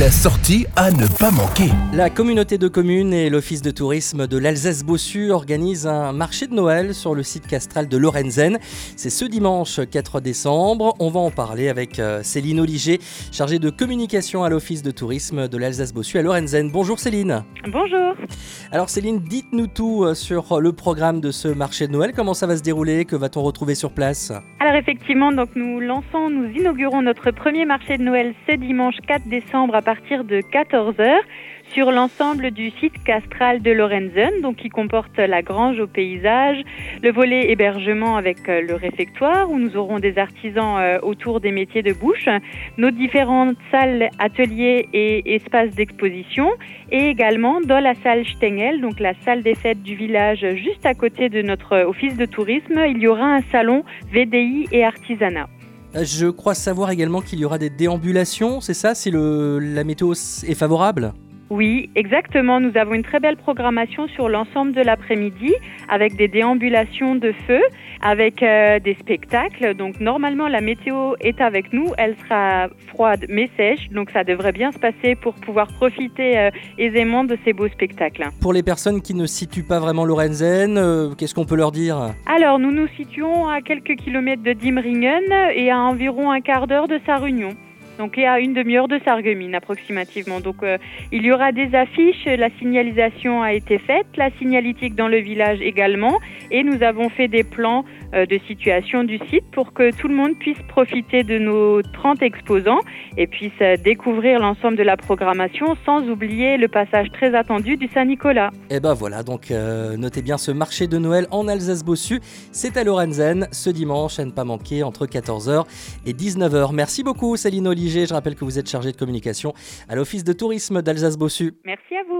La sortie à ne pas manquer. La communauté de communes et l'office de tourisme de l'Alsace-Bossu organisent un marché de Noël sur le site castral de Lorenzen. C'est ce dimanche 4 décembre. On va en parler avec euh, Céline Oliger, chargée de communication à l'office de tourisme de l'Alsace-Bossu à Lorenzen. Bonjour Céline. Bonjour. Alors Céline, dites-nous tout euh, sur le programme de ce marché de Noël. Comment ça va se dérouler? Que va-t-on retrouver sur place? Alors effectivement, donc nous lançons, nous inaugurons notre premier marché de Noël ce dimanche 4 décembre à partir de 14h sur l'ensemble du site castral de Lorenzen, donc qui comporte la grange au paysage, le volet hébergement avec euh, le réfectoire où nous aurons des artisans euh, autour des métiers de bouche, nos différentes salles, ateliers et espaces d'exposition et également dans la salle Stengel, donc la salle des fêtes du village juste à côté de notre office de tourisme, il y aura un salon VDI et artisanat. Euh, je crois savoir également qu'il y aura des déambulations, c'est ça? Si le, la météo est favorable? Oui, exactement. Nous avons une très belle programmation sur l'ensemble de l'après-midi avec des déambulations de feu, avec euh, des spectacles. Donc normalement, la météo est avec nous. Elle sera froide mais sèche. Donc ça devrait bien se passer pour pouvoir profiter euh, aisément de ces beaux spectacles. Pour les personnes qui ne situent pas vraiment Lorenzen, euh, qu'est-ce qu'on peut leur dire? Alors, nous nous situons à quelques kilomètres de Dimringen et à environ un quart d'heure de sa réunion donc et à une demi-heure de Sarreguemines approximativement. Donc euh, il y aura des affiches, la signalisation a été faite, la signalétique dans le village également, et nous avons fait des plans euh, de situation du site pour que tout le monde puisse profiter de nos 30 exposants et puisse euh, découvrir l'ensemble de la programmation sans oublier le passage très attendu du Saint-Nicolas. Et ben voilà, donc notez bien ce marché de Noël en Alsace-Bossu, c'est à Lorenzen ce dimanche à ne pas manquer entre 14h et 19h. Merci beaucoup Céline Oli je rappelle que vous êtes chargé de communication à l'Office de tourisme d'Alsace-Bossu. Merci à vous.